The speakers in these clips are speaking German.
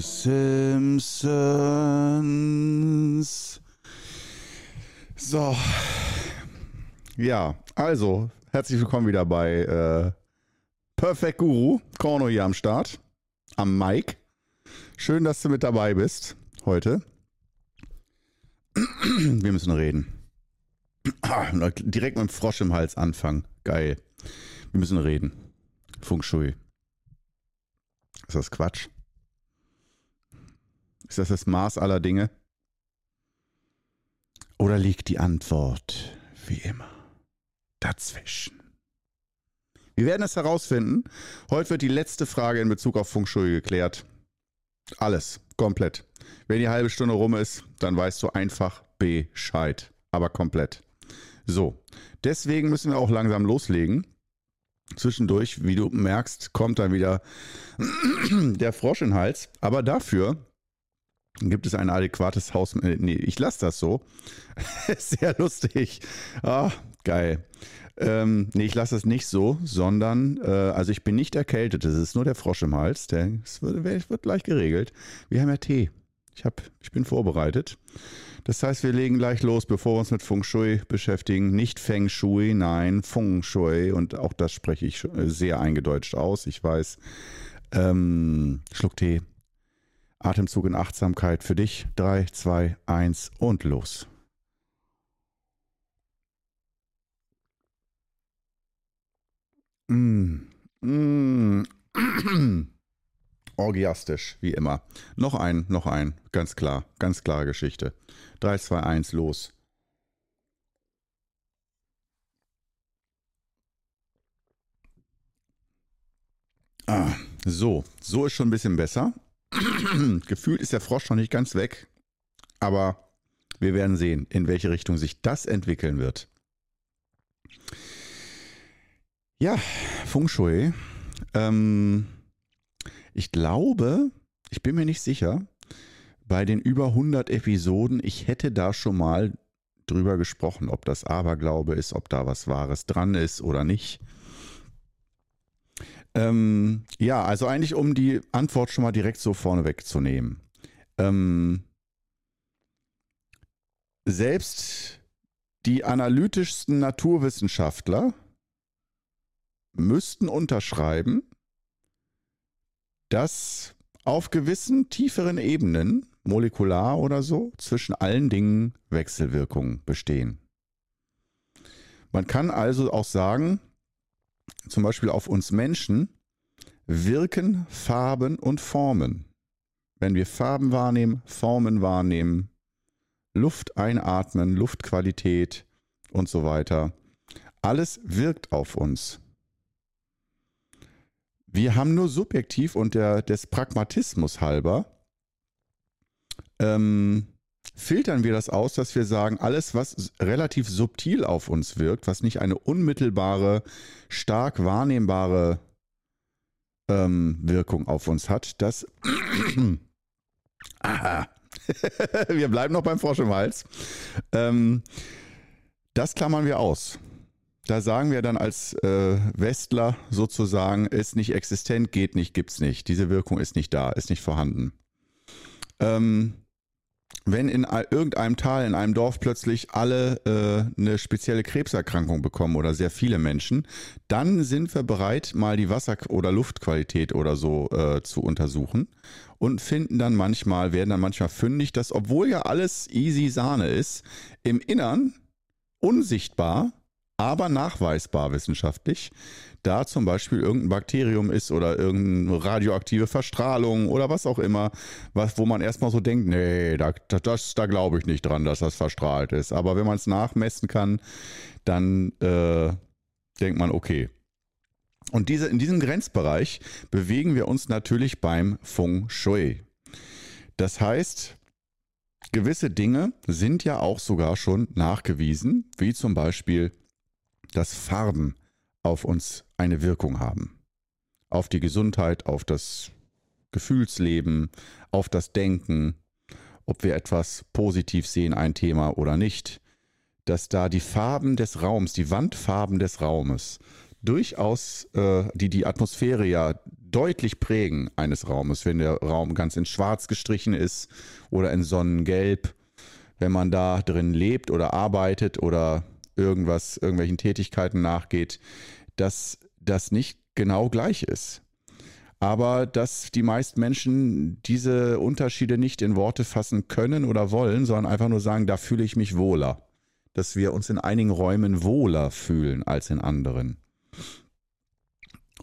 Simpsons. So. Ja, also, herzlich willkommen wieder bei äh, Perfect Guru. Korno hier am Start. Am Mic. Schön, dass du mit dabei bist heute. Wir müssen reden. Direkt mit dem Frosch im Hals anfangen. Geil. Wir müssen reden. Feng Shui. Ist das Quatsch? Ist das das Maß aller Dinge? Oder liegt die Antwort, wie immer, dazwischen? Wir werden es herausfinden. Heute wird die letzte Frage in Bezug auf Feng geklärt. Alles, komplett. Wenn die halbe Stunde rum ist, dann weißt du einfach Bescheid. Aber komplett. So, deswegen müssen wir auch langsam loslegen. Zwischendurch, wie du merkst, kommt dann wieder der Frosch in den Hals. Aber dafür gibt es ein adäquates Haus. Nee, ich lasse das so. Sehr lustig. Ah, geil. Ähm, nee, ich lasse es nicht so, sondern, äh, also ich bin nicht erkältet. Es ist nur der Frosch im Hals. Der, es wird, wird gleich geregelt. Wir haben ja Tee. Ich, hab, ich bin vorbereitet. Das heißt, wir legen gleich los, bevor wir uns mit Feng Shui beschäftigen. Nicht Feng Shui, nein, Feng Shui. Und auch das spreche ich sehr eingedeutscht aus. Ich weiß. Ähm, Schluck Tee. Atemzug in Achtsamkeit für dich. Drei, zwei, eins und los. Mm. Mm. Orgiastisch, wie immer. Noch ein, noch ein. Ganz klar, ganz klare Geschichte. 3, 2, 1, los. Ah, so, so ist schon ein bisschen besser. Gefühlt ist der Frosch noch nicht ganz weg, aber wir werden sehen, in welche Richtung sich das entwickeln wird. Ja, Feng Shui. Ähm, ich glaube, ich bin mir nicht sicher, bei den über 100 Episoden, ich hätte da schon mal drüber gesprochen, ob das Aberglaube ist, ob da was Wahres dran ist oder nicht. Ähm, ja, also eigentlich um die Antwort schon mal direkt so vorneweg zu nehmen. Ähm, selbst die analytischsten Naturwissenschaftler müssten unterschreiben, dass auf gewissen tieferen Ebenen, molekular oder so, zwischen allen Dingen Wechselwirkungen bestehen. Man kann also auch sagen, zum Beispiel auf uns Menschen wirken Farben und Formen. Wenn wir Farben wahrnehmen, Formen wahrnehmen, Luft einatmen, Luftqualität und so weiter, alles wirkt auf uns. Wir haben nur subjektiv und der, des Pragmatismus halber ähm, filtern wir das aus, dass wir sagen, alles, was relativ subtil auf uns wirkt, was nicht eine unmittelbare, stark wahrnehmbare ähm, Wirkung auf uns hat, das. Aha. wir bleiben noch beim Frosch im Hals. Ähm, das klammern wir aus. Da sagen wir dann als äh, Westler sozusagen, ist nicht existent, geht nicht, gibt's nicht. Diese Wirkung ist nicht da, ist nicht vorhanden. Ähm, wenn in irgendeinem Tal, in einem Dorf plötzlich alle äh, eine spezielle Krebserkrankung bekommen oder sehr viele Menschen, dann sind wir bereit, mal die Wasser- oder Luftqualität oder so äh, zu untersuchen und finden dann manchmal, werden dann manchmal fündig, dass obwohl ja alles easy Sahne ist, im Innern unsichtbar aber nachweisbar wissenschaftlich, da zum Beispiel irgendein Bakterium ist oder irgendeine radioaktive Verstrahlung oder was auch immer, was, wo man erstmal so denkt, nee, da, das, da glaube ich nicht dran, dass das verstrahlt ist. Aber wenn man es nachmessen kann, dann äh, denkt man, okay. Und diese, in diesem Grenzbereich bewegen wir uns natürlich beim Feng Shui. Das heißt, gewisse Dinge sind ja auch sogar schon nachgewiesen, wie zum Beispiel dass Farben auf uns eine Wirkung haben. Auf die Gesundheit, auf das Gefühlsleben, auf das Denken, ob wir etwas positiv sehen, ein Thema oder nicht, dass da die Farben des Raums, die Wandfarben des Raumes, durchaus, äh, die die Atmosphäre ja deutlich prägen eines Raumes, wenn der Raum ganz in Schwarz gestrichen ist oder in Sonnengelb, wenn man da drin lebt oder arbeitet oder irgendwas, irgendwelchen Tätigkeiten nachgeht, dass das nicht genau gleich ist. Aber dass die meisten Menschen diese Unterschiede nicht in Worte fassen können oder wollen, sondern einfach nur sagen, da fühle ich mich wohler. Dass wir uns in einigen Räumen wohler fühlen als in anderen.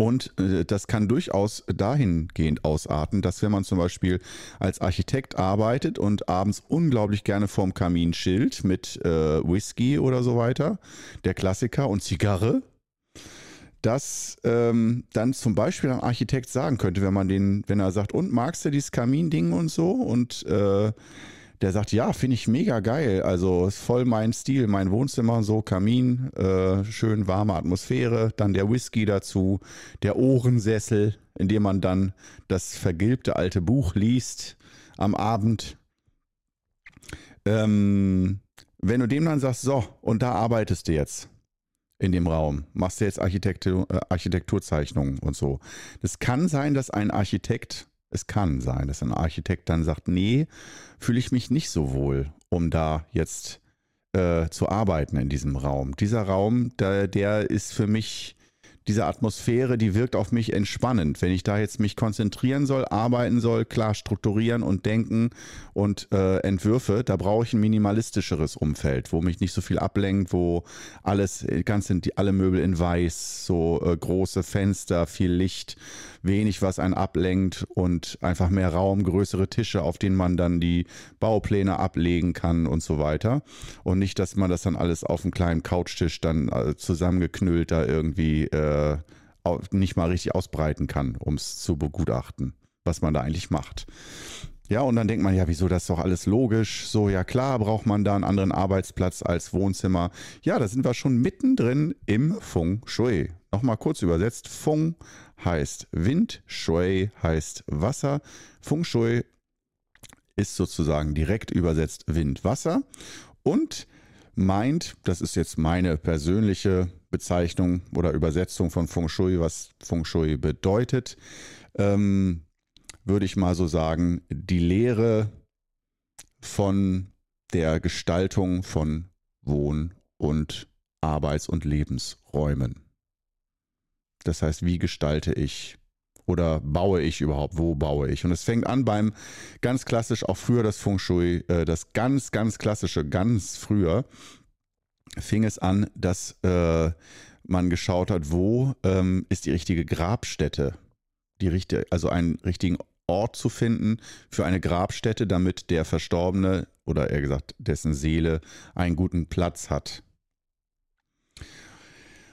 Und äh, das kann durchaus dahingehend ausarten, dass wenn man zum Beispiel als Architekt arbeitet und abends unglaublich gerne vorm Kamin chillt mit äh, Whisky oder so weiter, der Klassiker und Zigarre, dass ähm, dann zum Beispiel ein Architekt sagen könnte, wenn man den, wenn er sagt, und magst du dieses Kaminding und so? Und äh, der sagt, ja, finde ich mega geil. Also ist voll mein Stil, mein Wohnzimmer, so Kamin, äh, schön warme Atmosphäre, dann der Whisky dazu, der Ohrensessel, in dem man dann das vergilbte alte Buch liest am Abend. Ähm, wenn du dem dann sagst, so, und da arbeitest du jetzt in dem Raum, machst du jetzt Architektur, äh, Architekturzeichnungen und so. Das kann sein, dass ein Architekt es kann sein, dass ein Architekt dann sagt, nee, fühle ich mich nicht so wohl, um da jetzt äh, zu arbeiten in diesem Raum. Dieser Raum, der, der ist für mich diese Atmosphäre, die wirkt auf mich entspannend. Wenn ich da jetzt mich konzentrieren soll, arbeiten soll, klar strukturieren und denken und äh, Entwürfe, da brauche ich ein minimalistischeres Umfeld, wo mich nicht so viel ablenkt, wo alles, ganz sind die, alle Möbel in weiß, so äh, große Fenster, viel Licht, wenig, was einen ablenkt und einfach mehr Raum, größere Tische, auf denen man dann die Baupläne ablegen kann und so weiter. Und nicht, dass man das dann alles auf einem kleinen Couchtisch dann äh, zusammengeknüllt da irgendwie äh, nicht mal richtig ausbreiten kann, um es zu begutachten, was man da eigentlich macht. Ja, und dann denkt man, ja, wieso das ist doch alles logisch? So, ja klar, braucht man da einen anderen Arbeitsplatz als Wohnzimmer. Ja, da sind wir schon mittendrin im Feng Shui. Nochmal kurz übersetzt. Feng heißt Wind, Shui heißt Wasser. Feng Shui ist sozusagen direkt übersetzt Wind, Wasser und meint, das ist jetzt meine persönliche Bezeichnung oder Übersetzung von Feng Shui, was Feng Shui bedeutet, ähm, würde ich mal so sagen, die Lehre von der Gestaltung von Wohn- und Arbeits- und Lebensräumen. Das heißt, wie gestalte ich oder baue ich überhaupt? Wo baue ich? Und es fängt an beim ganz klassisch, auch früher das Feng Shui, äh, das ganz, ganz klassische, ganz früher fing es an, dass äh, man geschaut hat, wo ähm, ist die richtige Grabstätte, die richtige, also einen richtigen Ort zu finden für eine Grabstätte, damit der Verstorbene oder eher gesagt dessen Seele einen guten Platz hat.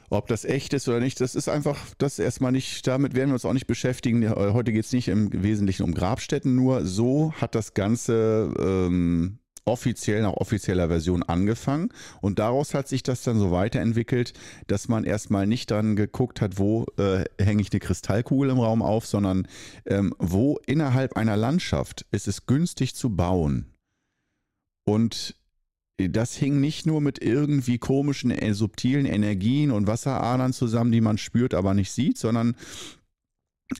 Ob das echt ist oder nicht, das ist einfach, das erstmal nicht, damit werden wir uns auch nicht beschäftigen. Heute geht es nicht im Wesentlichen um Grabstätten, nur so hat das Ganze ähm, offiziell nach offizieller Version angefangen und daraus hat sich das dann so weiterentwickelt, dass man erstmal nicht dann geguckt hat, wo äh, hänge ich eine Kristallkugel im Raum auf, sondern ähm, wo innerhalb einer Landschaft ist es günstig zu bauen. Und das hing nicht nur mit irgendwie komischen, äh, subtilen Energien und Wasseradern zusammen, die man spürt, aber nicht sieht, sondern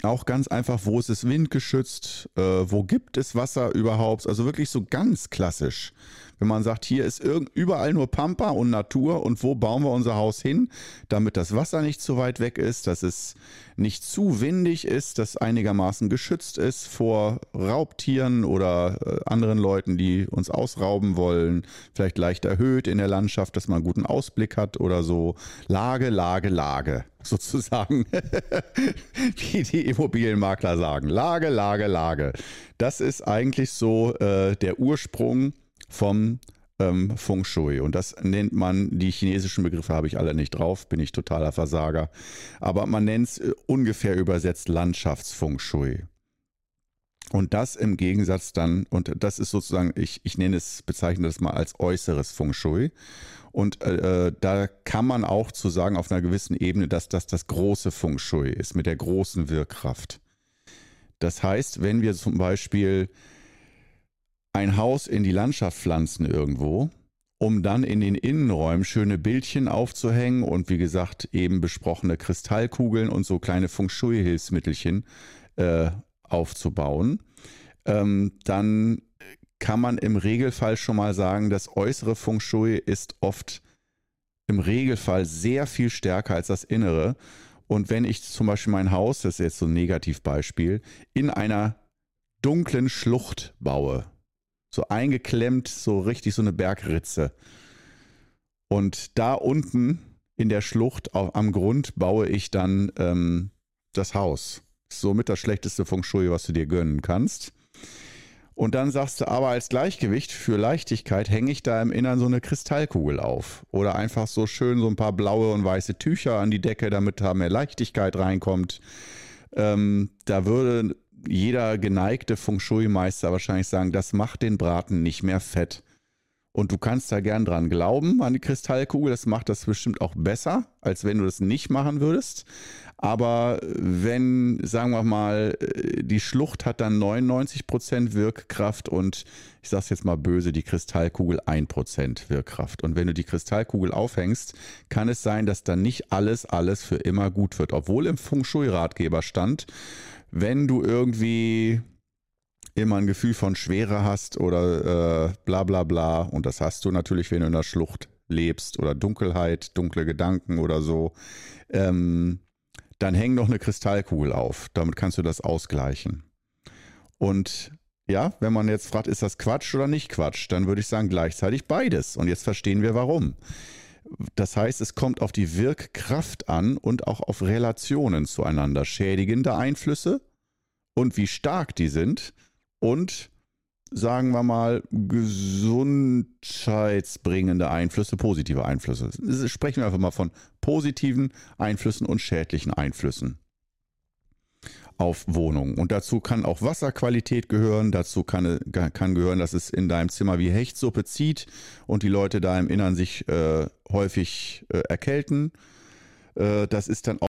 auch ganz einfach, wo ist es windgeschützt, äh, wo gibt es Wasser überhaupt, also wirklich so ganz klassisch. Wenn man sagt, hier ist überall nur Pampa und Natur und wo bauen wir unser Haus hin, damit das Wasser nicht zu weit weg ist, dass es nicht zu windig ist, dass einigermaßen geschützt ist vor Raubtieren oder äh, anderen Leuten, die uns ausrauben wollen, vielleicht leicht erhöht in der Landschaft, dass man einen guten Ausblick hat oder so. Lage, Lage, Lage sozusagen, wie die Immobilienmakler sagen. Lage, Lage, Lage. Das ist eigentlich so äh, der Ursprung vom ähm, Feng Shui. Und das nennt man, die chinesischen Begriffe habe ich alle nicht drauf, bin ich totaler Versager. Aber man nennt es äh, ungefähr übersetzt Landschafts-Feng Shui. Und das im Gegensatz dann, und das ist sozusagen, ich, ich nenne es, bezeichne das mal als äußeres Feng Shui. Und äh, äh, da kann man auch zu sagen auf einer gewissen Ebene, dass das das große Feng Shui ist, mit der großen Wirkkraft. Das heißt, wenn wir zum Beispiel ein Haus in die Landschaft pflanzen irgendwo um dann in den Innenräumen schöne Bildchen aufzuhängen und wie gesagt eben besprochene Kristallkugeln und so kleine Feng Shui-Hilfsmittelchen äh, aufzubauen, ähm, dann kann man im Regelfall schon mal sagen, das äußere Feng Shui ist oft im Regelfall sehr viel stärker als das Innere. Und wenn ich zum Beispiel mein Haus, das ist jetzt so ein Negativbeispiel, in einer dunklen Schlucht baue, so eingeklemmt, so richtig so eine Bergritze. Und da unten in der Schlucht am Grund baue ich dann ähm, das Haus. Somit das schlechteste Feng Shui, was du dir gönnen kannst. Und dann sagst du aber als Gleichgewicht für Leichtigkeit hänge ich da im Innern so eine Kristallkugel auf. Oder einfach so schön so ein paar blaue und weiße Tücher an die Decke, damit da mehr Leichtigkeit reinkommt. Ähm, da würde jeder geneigte Feng Shui-Meister wahrscheinlich sagen, das macht den Braten nicht mehr fett. Und du kannst da gern dran glauben, an die Kristallkugel. Das macht das bestimmt auch besser, als wenn du das nicht machen würdest. Aber wenn, sagen wir mal, die Schlucht hat dann 99% Wirkkraft und ich sage es jetzt mal böse, die Kristallkugel 1% Wirkkraft. Und wenn du die Kristallkugel aufhängst, kann es sein, dass dann nicht alles, alles für immer gut wird. Obwohl im Feng Shui-Ratgeber stand, wenn du irgendwie immer ein Gefühl von Schwere hast oder äh, bla bla bla, und das hast du natürlich, wenn du in der Schlucht lebst oder Dunkelheit, dunkle Gedanken oder so, ähm, dann häng noch eine Kristallkugel auf. Damit kannst du das ausgleichen. Und ja, wenn man jetzt fragt, ist das Quatsch oder nicht Quatsch, dann würde ich sagen gleichzeitig beides. Und jetzt verstehen wir warum. Das heißt, es kommt auf die Wirkkraft an und auch auf Relationen zueinander. Schädigende Einflüsse und wie stark die sind und sagen wir mal, gesundheitsbringende Einflüsse, positive Einflüsse. Sprechen wir einfach mal von positiven Einflüssen und schädlichen Einflüssen auf Wohnungen. Und dazu kann auch Wasserqualität gehören, dazu kann, kann gehören, dass es in deinem Zimmer wie Hechtsuppe zieht und die Leute da im Innern sich äh, häufig äh, erkälten. Äh, das ist dann